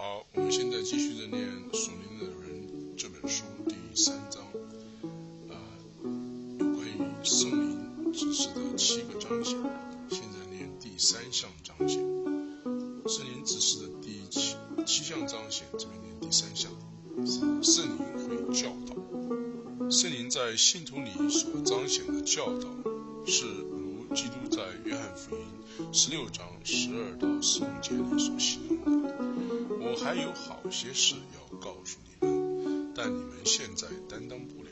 好，我们现在继续的念《属灵的人》这本书第三章，啊，有关于圣灵指示的七个章节。现在念第三项章节，圣灵指示的第七七项章节，这边念第三项，圣灵会教导。圣灵在信徒里所彰显的教导，是如基督在约翰福音十六章十二到十五节里所形容的。我还有好些事要告诉你们，但你们现在担当不了，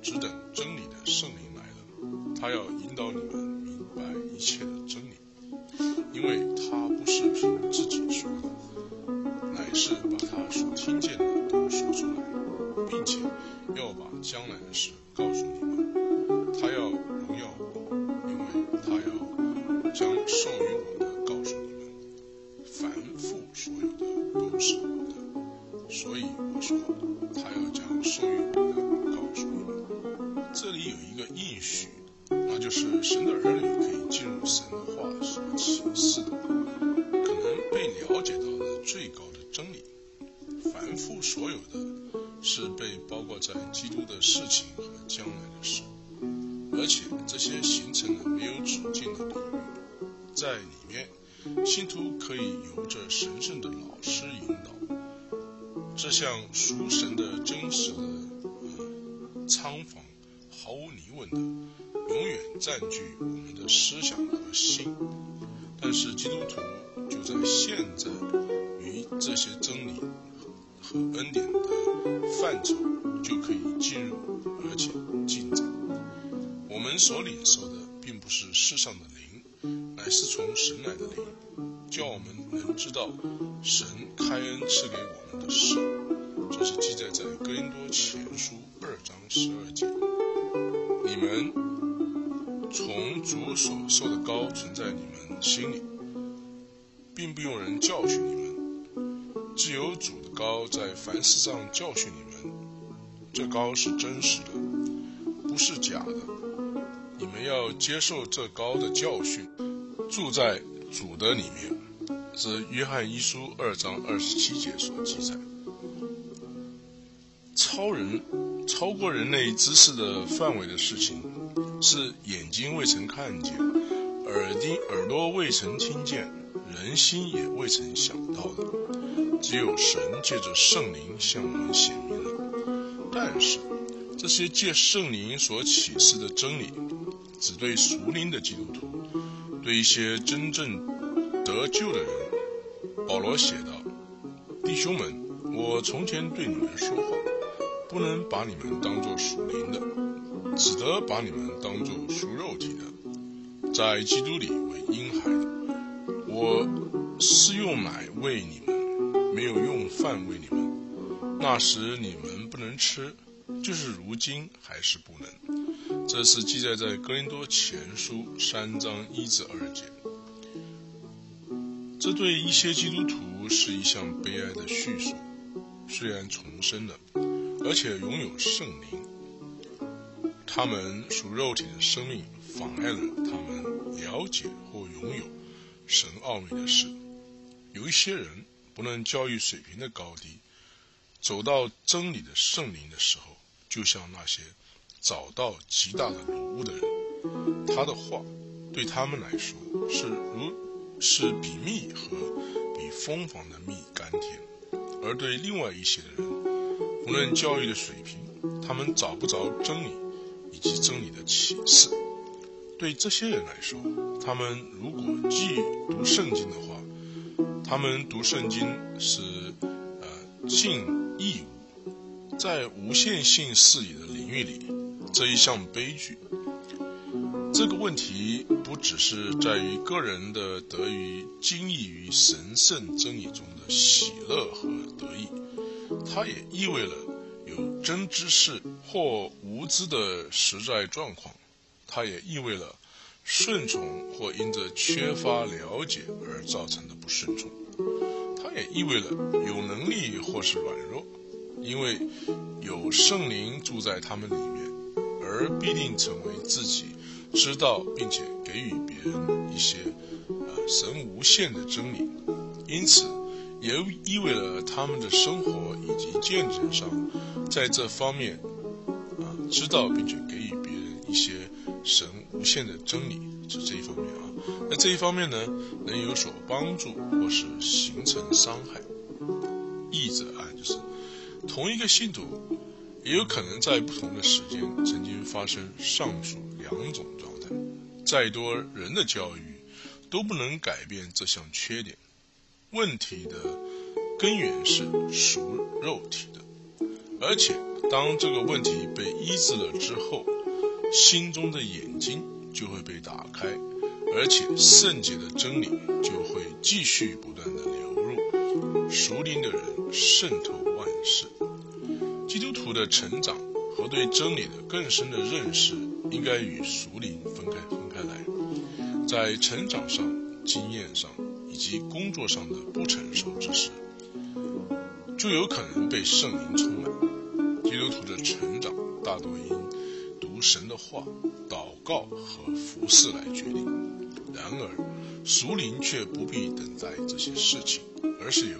只等真理的圣灵来了，他要引导你们明白一切所以我说他要将授予我的告诉你。这里有一个应许，那就是神的儿女可以进入神的话所启示的，可能被了解到的最高的真理。凡夫所有的，是被包括在基督的事情问的，永远占据我们的思想和心。但是基督徒就在现在与这些真理和恩典的范畴就可以进入，而且进展。我们所领受的并不是世上的灵，乃是从神来的灵。叫我们能知道神开恩赐给我们的事，这是记载在哥林多前书二章十二节。你们从主所受的高存在你们心里，并不用人教训你们，只有主的高在凡事上教训你们。这高是真实的，不是假的。你们要接受这高的教训，住在主的里面。是约翰一书二章二十七节所记载。超人超过人类知识的范围的事情，是眼睛未曾看见，耳听耳朵未曾听见，人心也未曾想到的。只有神借着圣灵向我们显明了。但是这些借圣灵所启示的真理，只对属灵的基督徒，对一些真正得救的人。保罗写道：“弟兄们，我从前对你们说话，不能把你们当作属灵的，只得把你们当作属肉体的，在基督里为婴孩。我是用奶喂你们，没有用饭喂你们。那时你们不能吃，就是如今还是不能。这是记载在哥林多前书三章一至二节。”这对一些基督徒是一项悲哀的叙述。虽然重生了，而且拥有圣灵，他们属肉体的生命妨碍了他们了解或拥有神奥秘的事。有一些人不论教育水平的高低，走到真理的圣灵的时候，就像那些找到极大的礼物的人，他的话对他们来说是如。是比蜜和比蜂房的蜜甘甜，而对另外一些的人，无论教育的水平，他们找不着真理以及真理的启示。对这些人来说，他们如果既读圣经的话，他们读圣经是呃尽义务，在无限性视野的领域里，这一项悲剧。这个问题不只是在于个人的得于精益于神圣真理中的喜乐和得意，它也意味了真知识或无知的实在状况，它也意味了顺从或因着缺乏了解而造成的不顺从，它也意味了有能力或是软弱，因为有圣灵住在他们里面，而必定成为自己。知道并且给予别人一些呃神无限的真理，因此也意味了他们的生活以及见证上，在这方面啊知道并且给予别人一些神无限的真理，是这一方面啊。那这一方面呢，能有所帮助或是形成伤害。译者啊，就是同一个信徒，也有可能在不同的时间曾经发生上述两种状态。再多人的教育，都不能改变这项缺点。问题的根源是属肉体的，而且当这个问题被医治了之后，心中的眼睛就会被打开，而且圣洁的真理就会继续不断的流入，属灵的人渗透万事。基督徒的成长和对真理的更深的认识，应该与属灵分开分开来，在成长上、经验上以及工作上的不成熟之时，就有可能被圣灵充满。基督徒的成长大多因读神的话、祷告和服侍来决定。然而，属灵却不必等待这些事情，而是由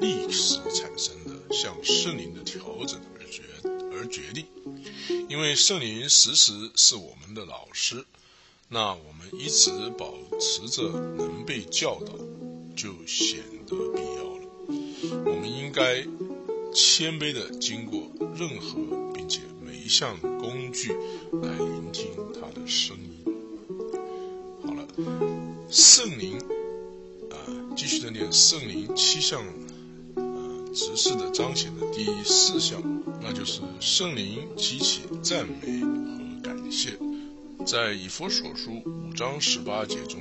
历史产生的向圣灵的调整而决而决定。因为圣灵时时是我们的老师，那我们一直保持着能被教导，就显得必要了。我们应该谦卑地经过任何并且每一项工具来聆听他的声音。好了，圣灵啊，继续的念圣灵七项。执事的彰显的第四项，那就是圣灵激起赞美和感谢。在以弗所书五章十八节中，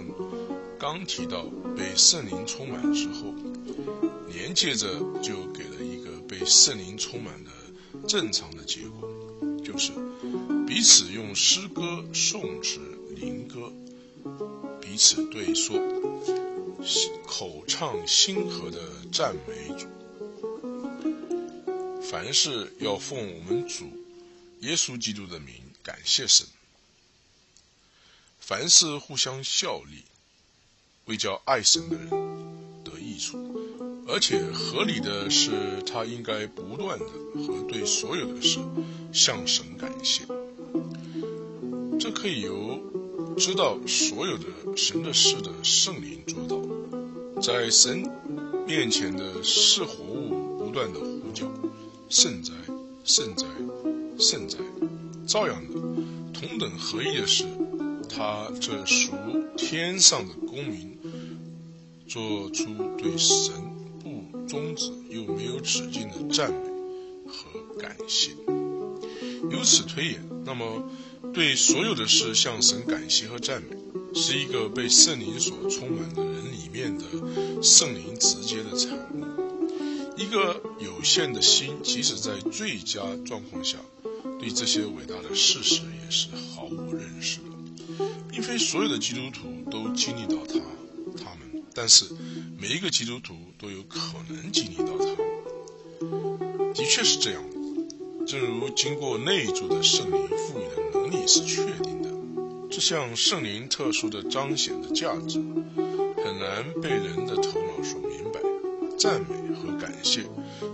刚提到被圣灵充满之后，连接着就给了被圣灵充满的正常的结果，就是彼此用诗歌、颂词、灵歌彼此对说，口唱心和的赞美主。凡事要奉我们主耶稣基督的名感谢神。凡事互相效力，为叫爱神的人得益处。而且合理的是，他应该不断的和对所有的事向神感谢。这可以由知道所有的神的事的圣灵做到，在神面前的是活物不断的呼叫。圣哉，圣哉，圣哉！照样的，同等合一的是，他这属天上的公民，做出对神终止又没有止境的赞美和感谢。由此推演，那么对所有的事向神感谢和赞美，是一个被圣灵所充满的人里面的圣灵直接的产物。一个有限的心，即使在最佳状况下，对这些伟大的事实也是毫无认识的。并非所有的基督徒都经历到他，他们，但是每一个基督徒都有可能经历到它。的确是这样，正如经过内住的圣灵赋予的能力是确定的，这项圣灵特殊的彰显的价值，很难被人的头脑所明白。赞美和感谢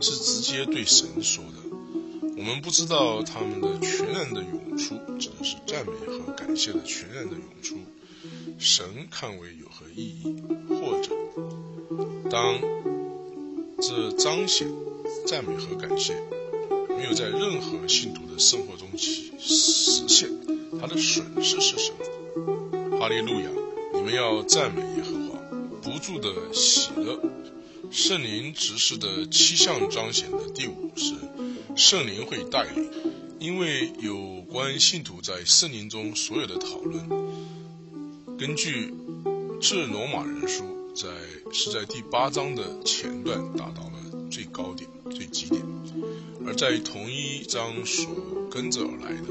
是直接对神说的。我们不知道他们的全然的涌出指的是赞美和感谢的全然的涌出，神看为有何意义？或当这彰显赞美和感谢没有在任何信徒的生活中起实现，它的损失是什么？哈利路亚！你们要赞美耶和华，不住的喜乐。圣灵执事的七项彰显的第五是圣灵会带领，因为有关信徒在圣灵中所有的讨论，根据致罗马人书在是在第八章的前段达到了最高点、最基点，而在同一章所跟着而来的，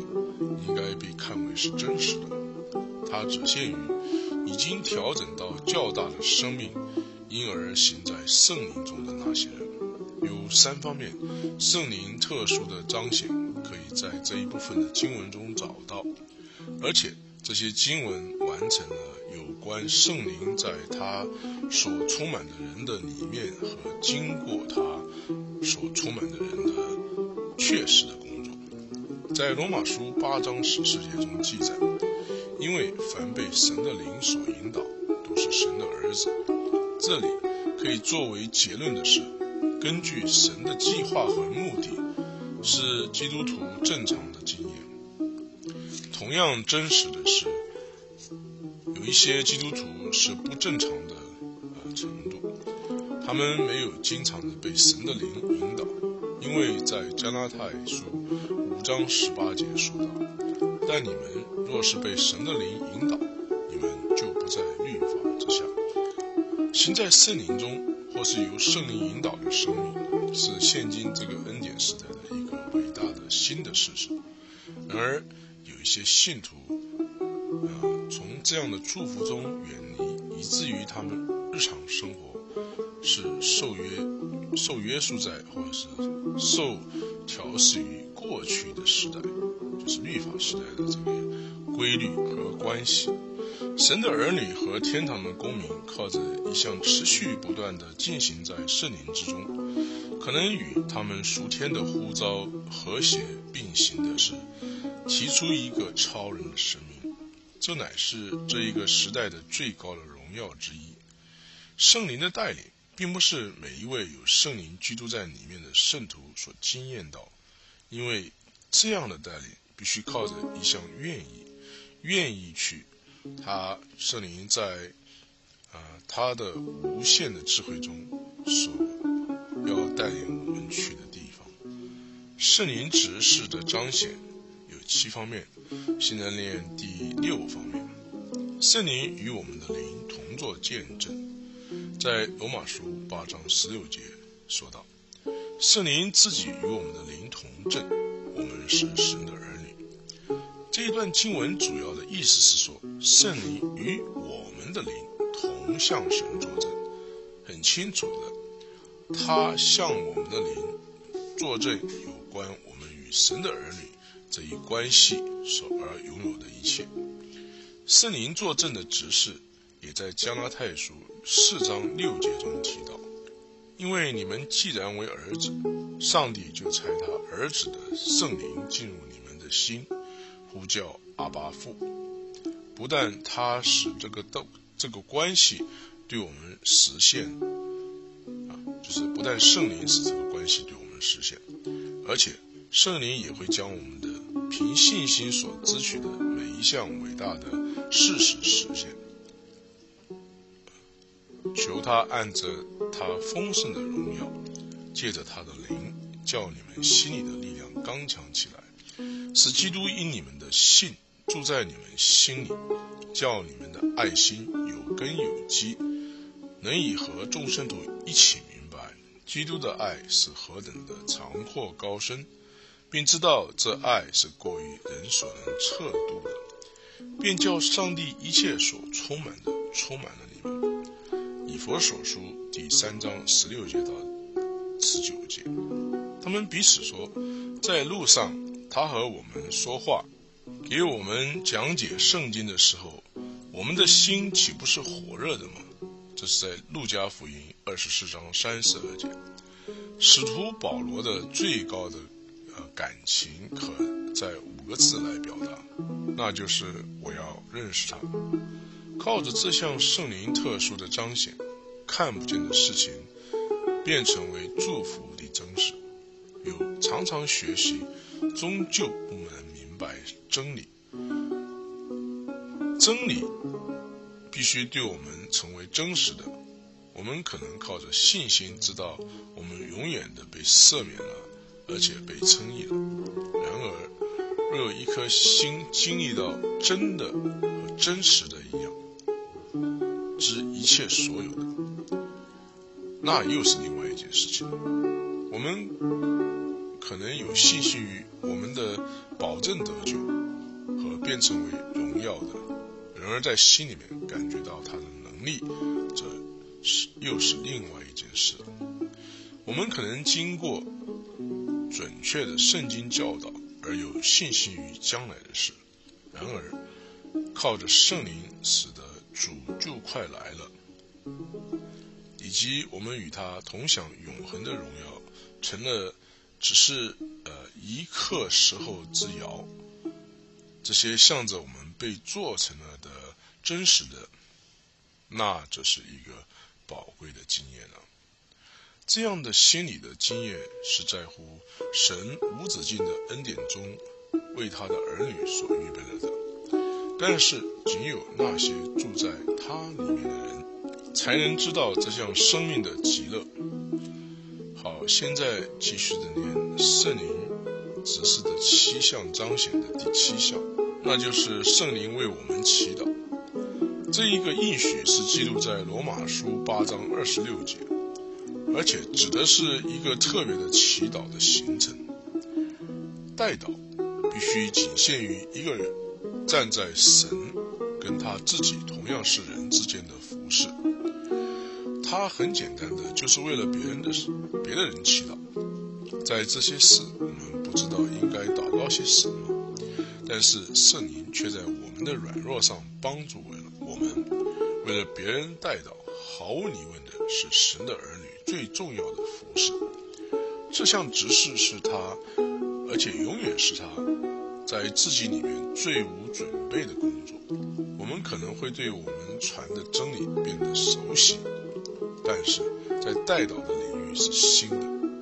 应该被看为是真实的，它只限于已经调整到较大的生命。因而行在圣灵中的那些人，有三方面圣灵特殊的彰显，可以在这一部分的经文中找到，而且这些经文完成了关圣灵在他所充满的人的里面和经过他所充满的人的确实的工作。在罗马书八章十四节中记载，因为凡被神的灵所引导，都是神的儿子。这里可以作为结论的是，根据神的计划和目的，是基督徒正常的经验。同样真实的是，有一些基督徒是不正常的呃程度，他们没有经常的被神的灵引导，因为在加拉太书五。章十八节说道：“但你们若是被神的灵引导，你们就不在律法之下。行在圣灵中，或是由圣灵引导的生命，是现今这个恩典时代的一个伟大的新的事实。然而，有一些信徒，啊，从这样的祝福中远离，以至于他们日常生活是受约、受约束在，或者是受调试于。”过去的时代，就是律法时代的这个规律和关系。神的儿女和天堂的公民，靠着一项持续不断的进行在圣灵之中，可能与他们属天的呼召和谐并行的是，提出一个超人的生命。这乃是这一个时代的最高的荣耀之一。圣灵的带领，并不是每一位有圣灵居住在里面的圣徒所经验到。因为这样的带领必须靠着一项愿意，愿意去，他圣灵在啊他的无限的智慧中所要带领我们去的地方。圣灵指示的彰显七方面，现在念第六方面。圣灵与我们的灵同作见证，在罗马书八章十六节说道。圣灵自己与我们的灵同证，我们是神的儿女。这一段经文主要的意思是说，圣灵与我们的灵同向神作证，很清楚的，他向我们的灵作证有关我们与神的儿女这一关系所而拥有的一切。圣灵作证的指示，也在加拉太书四章六节中提到。因为你们既然为儿子，上帝就差他儿子的圣灵进入你们的心，呼叫阿巴父。不但他使这个道这个关系对我们实现，啊，就是不但圣灵使这个关系对我们实现，而且圣灵也会将我们的凭信心所支取的每一项伟大的事实实现。求他按着他丰盛的荣耀，借着他的灵，叫你们心里的力量刚强起来，使基督因你们的信住在你们心里，叫你们的爱心有根有基，能以和众圣徒一起明白基督的爱是何等的长阔高深，并知道这爱是过于人所能测度的，便叫上帝一切所充满的充满了你们。以佛所书第三章十六节到十九节，他们彼此说，在路上他和我们说话，给我们讲解圣经的时候，我们的心岂不是火热的吗？这是在路加福音二十四章三十二节。使徒保罗的最高的感情，可在五个字来表达，那就是我要认识他。靠着这项圣灵特殊的彰显，看不见的事情变成为祝福的真实。有常常学习，终究不能明白真理。真理必须对我们成为真实的。我们可能靠着信心知道，我们永远的被赦免了，而且被称义了。然而，若有一颗心经历到真的和真实的一样，知一切所有的，那又是另外一件事情。我们可能有信心于我们的保证得救和变成为荣耀的，然而在心里面感觉到他的能力，这是又是另外一件事了。我们可能经过准确的圣经教导而有信心于将来的事，然而靠着圣灵使得。主就快来了，以及我们与他同享永恒的荣耀，成了只是呃一刻时候之遥。这些向着我们被做成了的真实的，那这是一个宝贵的经验了。这样的心理的经验是在乎神无止境的恩典中为他的儿女所预备了的。但是，仅有那些住在他里面的人，才能知道这项生命的极乐。好，现在继续的念圣灵指示的七项彰显的第七项，那就是圣灵为我们祈祷。这一个应许是记录在罗马书八章二十六节，而且指的是一个特别的祈祷的行程。代祷必须仅限于一个人。站在神跟他自己同样是人之间的服饰，他很简单的就是为了别人的、别的人祈祷。在这些事，我们不知道应该祷告些什么，但是圣灵却在我们的软弱上帮助为了我们。为了别人代祷，毫无疑问的是神的儿女最重要的服饰。这项执事是他，而且永远是他。在自己里面最无准备的工作，我们可能会对我们传的真理变得熟悉，但是在带导的领域是新的、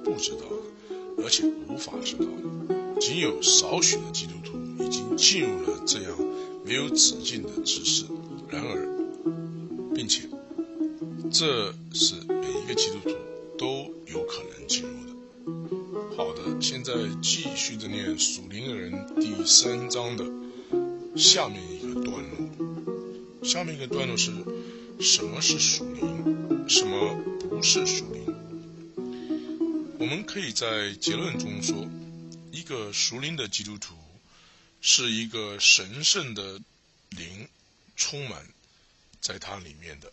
不知道的，而且无法知道的。仅有少许的基督徒已经进入了这样没有止境的知识。然而，并且这是一个基督徒都有可能进入的。好的，现在继续的念《属灵的人》第三章的下面一个段落。下面一个段落是：什么是属灵？什么不是属灵？我们可以在结论中说，一个属灵的基督徒是一个神圣的灵充满在他里面的，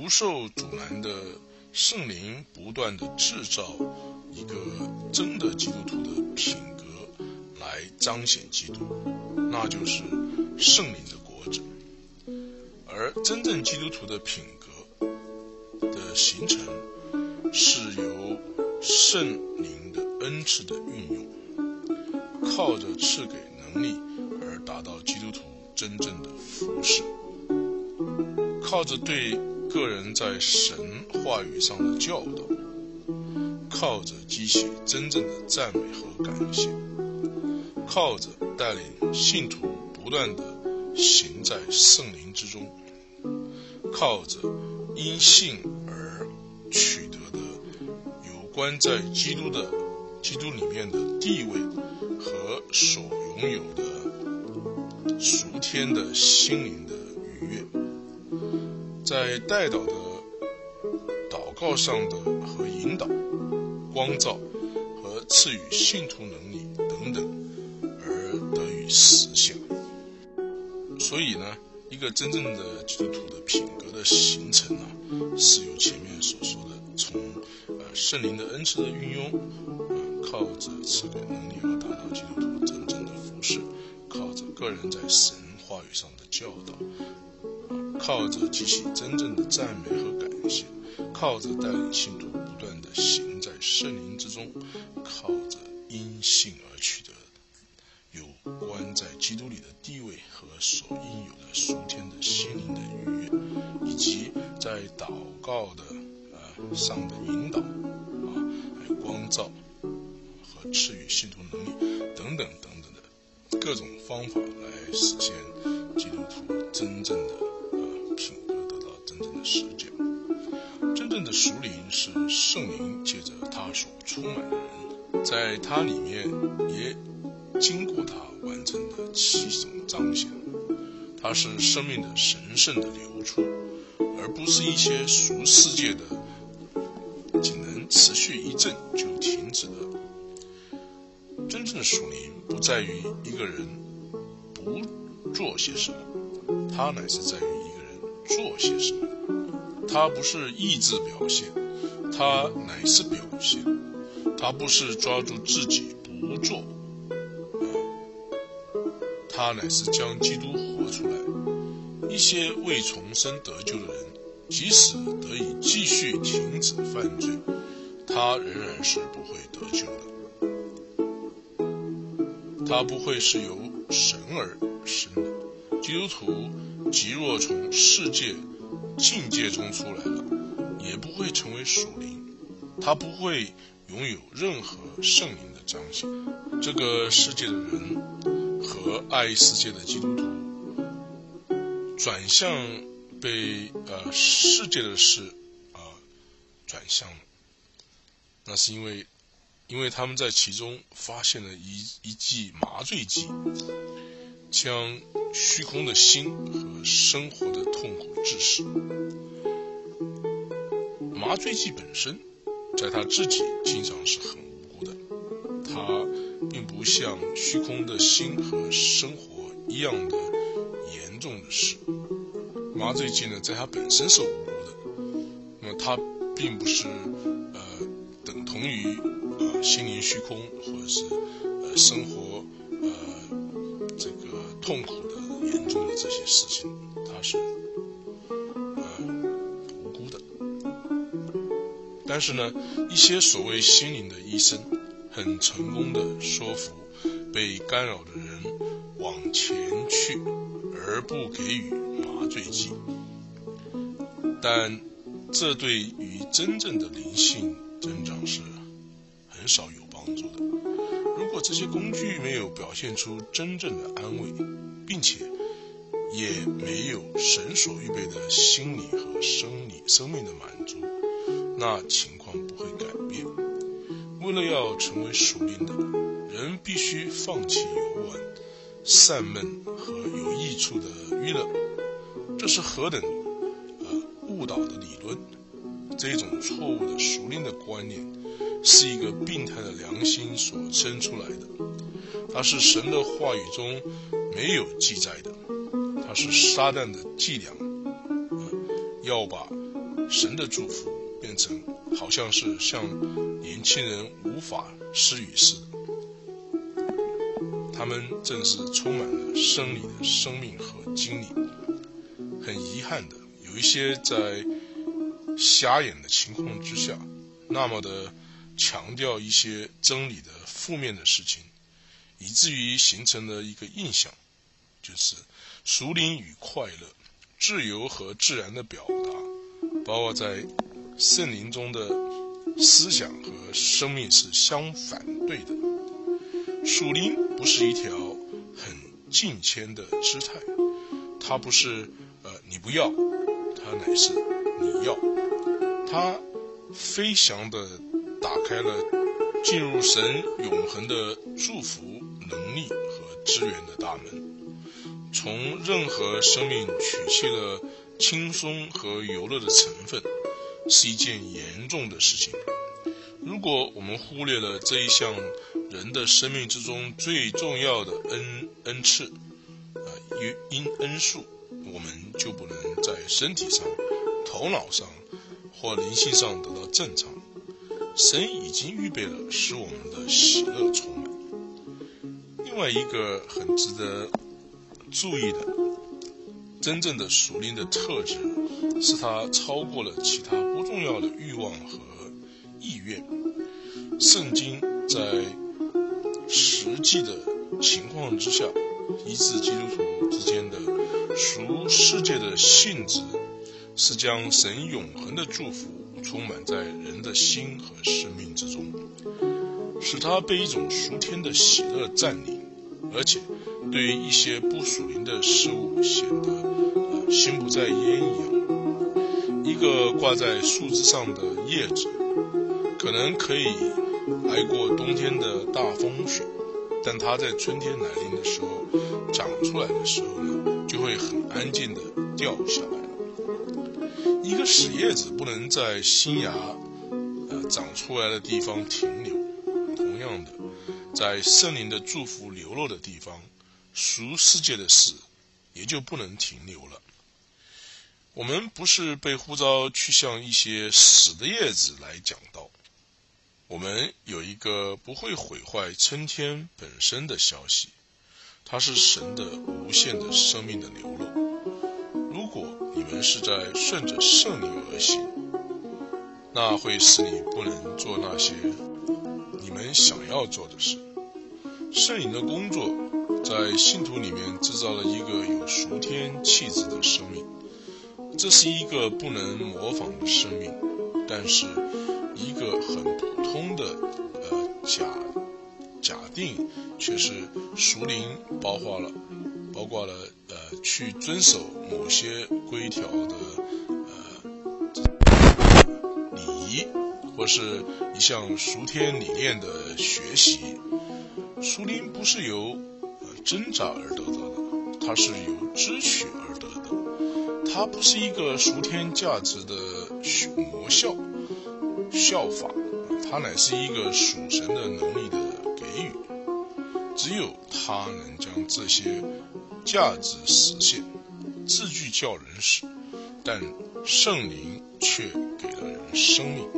不受阻拦的圣灵不断的制造。一个真的基督徒的品格来彰显基督，那就是圣灵的国者。而真正基督徒的品格的形成，是由圣灵的恩赐的运用，靠着赐给能力而达到基督徒真正的服饰，靠着对个人在神话语上的教导。靠着激起真正的赞美和感谢，靠着带领信徒不断的行在圣灵之中，靠着因信而取得的有关在基督的基督里面的地位和所拥有的属天的心灵的愉悦，在带导的祷告上的和引导。光照和赐予信徒能力等等，而得以实现。所以呢，一个真正的基督徒的品格的形成呢，是由前面所说的，从呃圣灵的恩赐的运用，靠着赐给能力而达到基督徒真正的服饰，靠着个人在神话语上的教导，靠着激起真正的赞美和感谢，靠着带领信徒不断的行在。圣灵之中，靠着因信而取得有关在基督里的地位和所应有的属天的心灵的愉悦，以及在祷告的呃上的引导啊，还有光照和赐予信徒能力等等等等的各种方法来实现基督徒真正的的实践。真正的属灵是圣灵借着他所充满的人，在他里面也经过他完成的七种彰显。它是生命的神圣的流出，而不是一些俗世界的，仅能持续一阵就停止的。真正的属灵不在于一个人不做些什么，它乃是在于一个人做些什么。它不是意志表现，它乃是表现。它不是抓住自己不做，它乃是将基督活出来，一些未重生得救的人，即使得以继续停止犯罪，他仍然是不会得救的。他不会是由神而生的。基督徒即若从世界境界中出来了，也不会成为属灵。他不会拥有任何圣灵的彰显。这个世界的人和爱世界的基督徒转向被呃世界的事啊转向了，那是因为因为他们在其中发现了一一剂麻醉剂，将虚空的心和生活的痛苦致死。麻醉剂本身。在他自己经常是很无辜的，他并不像虚空的心和生活一样的严重的事。麻醉剂呢，在他本身是无辜的，那么他并不是呃等同于呃心灵虚空或者是呃生活痛苦的严重的这些事情，他是。呃，无辜的但是呢，一些所谓心灵的医生，很成功的说服被干扰的人往前去，而不给予麻醉剂。但这对于真正的灵性增长是很少有。这些工具没有表现出真正的安慰，并且也没有神所预备的心理和生理生命的满足。那情况不会改变。为了要成为属灵的人，必须放弃游玩、散闷和有益处的娱乐。这是何等呃误导的理论！这种错误的熟练的观念，是一个病态的良心所生出来的。它是神的话语中没有记载的。它是撒旦的伎俩，要把神的祝福。变成好像是像年轻人无法施予似的，他们正是充满了生理的生命和经历。很遗憾的，有一些在瞎眼的情况之下，那么的强调一些真理的负面的事情，以至于形成了一个印象，就是熟灵与快乐、自由和自然的表达，包括在。圣灵中的思想和生命是相反对的。属灵不是一条很近谦的姿态，它不是呃你不要，它乃是你要。它飞翔的打开了进入神永恒的祝福能力和资源的大门，从任何生命取去了轻松和游乐的成分。是一件严重的事情。如果我们忽略了这一项人的生命之中最重要的恩恩赐，啊，因因恩数，我们就不能在身体上、头脑上或灵性上得到正常。神已经预备了使我们的喜乐充满。另外一个很值得注意的，真正的属灵的特质。是他超过了其他不重要的欲望和意愿。圣经在实际的情况之下，医治基督徒之间的属世界的性质，是将神永恒的祝福充满在人的心和生命之中，使他被一种属天的喜乐占领，而且对于一些不属灵的事物显得心不在焉一样。一个挂在树枝上的叶子，可能可以挨过冬天的大风雪，但它在春天来临的时候长出来的时候呢，就会很安静的掉下来。一个死叶子不能在新芽呃长出来的地方停留，同样的，在圣灵的祝福流落的地方，俗世界的事也就不能停留了。我们不是被呼召去向一些死的叶子来讲道，我们有一个不会毁坏春天本身的消息，它是神的无限的生命的流露。如果你们是在顺着圣灵而行，那会使你不能做那些你们想要做的事。圣灵的工作在信徒里面制造了一个有属天气质的生命，这是一个不能模仿的生命，但是一个很普通的呃假假定却是属灵包括了包括了呃去遵守某些规条的呃礼仪，或是一项熟天理念的学习。熟灵不是由呃挣扎而得到的，它是由支取而得的。它不是一个熟天价值的模效效法，它乃是一个属神的能力的给予。只有它能将这些价值实现。字句叫人死，但圣灵却给了人生命。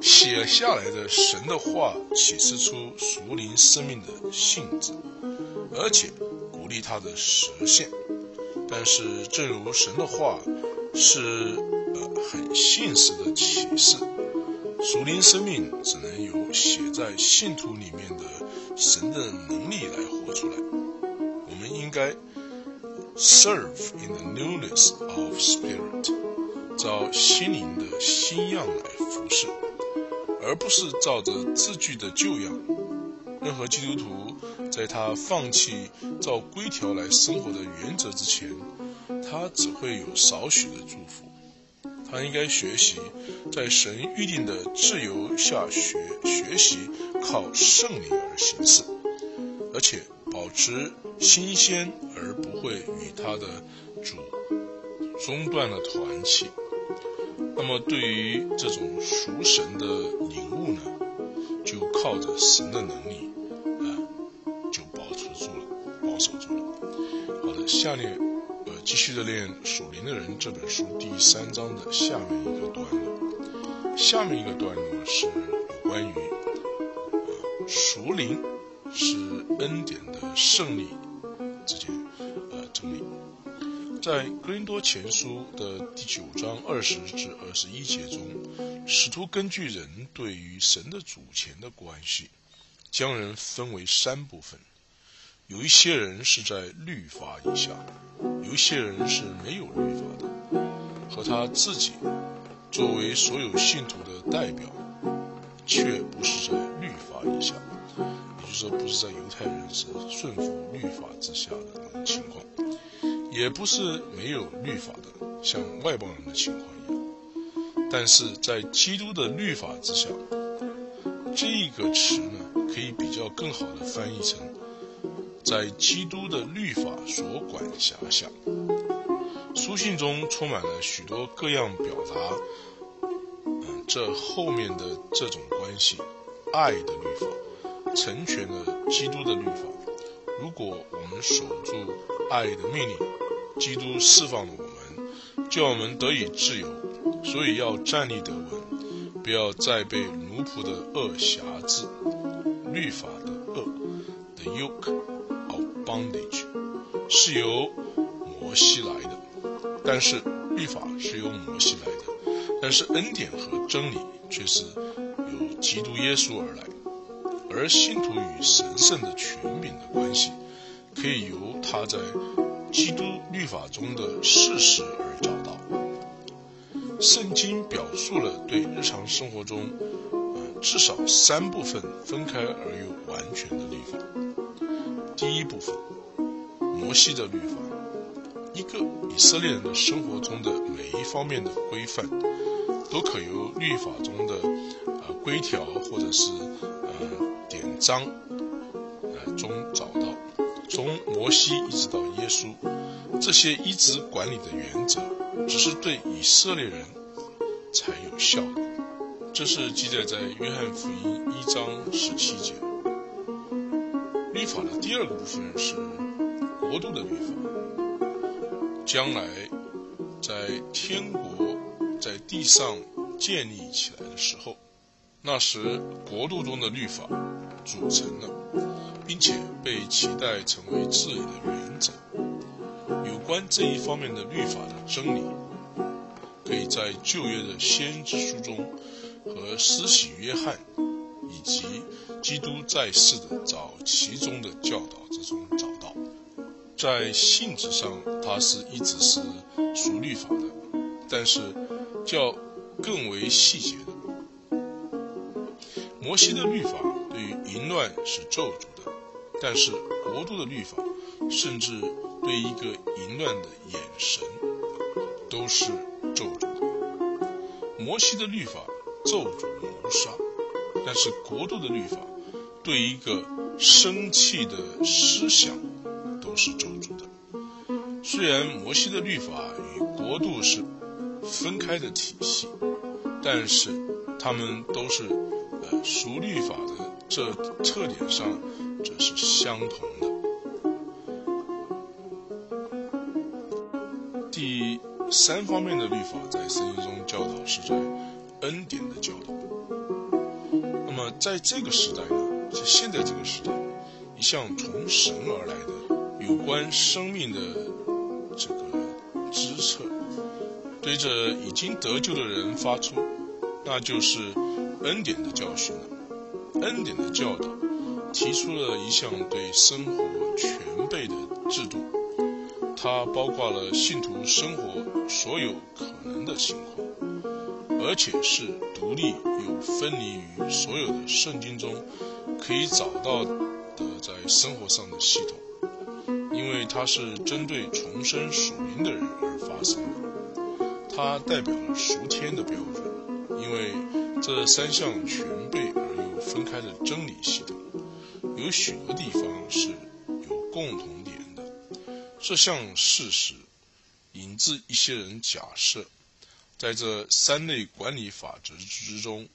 写下来的神的话启示出属灵生命的性质，而且鼓励它的实现。但是，正如神的话是呃很现实的启示，属灵生命只能由写在信徒里面的神的能力来活出来。我们应该 serve in the newness of spirit，照心灵的新样来服侍。而不是照着字句的旧样。任何基督徒在他放弃照规条来生活的原则之前，他只会有少许的祝福。他应该学习在神预定的自由下学学习，靠圣灵而行事，而且持新鲜而不会与他的主中断了团契。那么，对于这种属神的领悟呢，就靠着神的能力，啊，就保持住了，保守住了。好的，下面呃，继续的练《属灵的人》这本书第三章的下面一个段落。下面一个段落是有关于，呃，属灵是恩典的胜利之间，呃，真理。在格林多前书的第九章二十至二十一节中，使徒根据人对于神的主权的关系，将人分为三部分。有一些人是在律法以下，有一些人是没有律法的，和他自己作为所有信徒的代表，却不是在律法以下，也就是说，不是在犹太人是顺服律法之下的那种情况。也不是没有律法的，像外邦人的情况一样。但是在基督的律法之下，这个词呢，可以比较更好的翻译成，在基督的律法所管辖下。书信中充满了许多各样表达，嗯，这后面的这种关系，爱的律法，成全了基督的律法。如果我们守住爱的命令，基督释放了我们，叫我们得以自由，所以要站立得稳，不要再被奴仆的恶辖制。律法的恶，the yoke of bondage，是由摩西来的，但是律法是由摩西来的，但是恩典和真理却是由基督耶稣而来，而信徒与神圣的权柄的关系，可以由他在。基督律法中的事实而找到。圣经表述了对日常生活中，呃，至少三部分分开而又完全的律法。第一部分，摩西的律法，一个以色列人的生活中的每一方面的规范，都可由律法中的呃规条或者是呃章呃中找到。从摩西一直到耶稣，这些一直管理的原则，只是对以色列人才有效的。这是记载在约翰福音一章十七节。律法的第二个部分是国度的律法，将来在天国在地上建立起来的时候，那时国度中的律法组成了。并且被期待成为治理的原则。有关这一方面的律法的真理，可以在旧约的先知书中和施洗约翰以及基督在世的早期中的教导之中找到。在性质上，它是一直是属律法的，但是较更为细节的。摩西的律法对于淫乱是咒诅的，但是国度的律法，甚至对一个淫乱的眼神，都是咒诅的。摩西的律法咒诅谋杀，但是国度的律法对一个生气的思想都。是咒诅的。虽然摩西的律法与国度是分开的体系，但是他们都是呃属律法的这特点上这是相同的。第三方面的律法在圣经中教导是在恩典的教导。那么在这个时代呢，在现在这个时代，一项从神而来的。有关生命的这个支策，对着已经得救的人发出，那就是恩典的教训了。恩典的教导提出了一项对生活全备的制度，它包括了信徒生活所有可能的情况，而且是独立又分离于所有的圣经中可以找到的在生活上的系统。因为它是针对重生属灵的人而发生的，它代表了赎天的标准。因为这三项全备分开的真理系统，有许多地方是有共同点的。这项事实引致一些人假设，在这三类管理法则之中，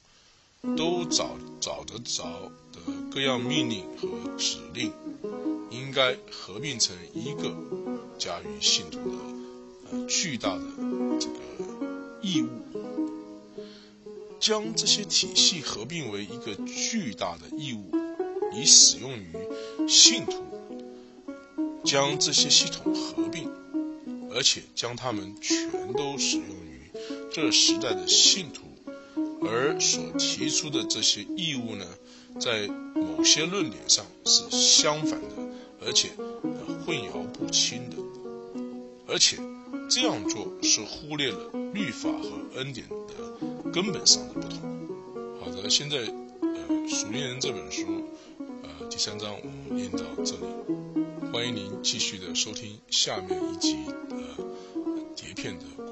都找找得着的各样命令和指令。应该合并成一个加于信徒的呃巨大的这个义务，将这些体系合并为一个巨大的义务，以使用于信徒，将这些系统合并，而且将它们全都使用于这时代的信徒，而所提出的这些义务呢，在某些论点上是相反的。而且混淆不清的，而且这样做是忽略了律法和恩典的根本上的不同。好的，现在呃《熟练人》这本书呃第三章我们念到这里，欢迎您继续的收听下面一集呃碟片的。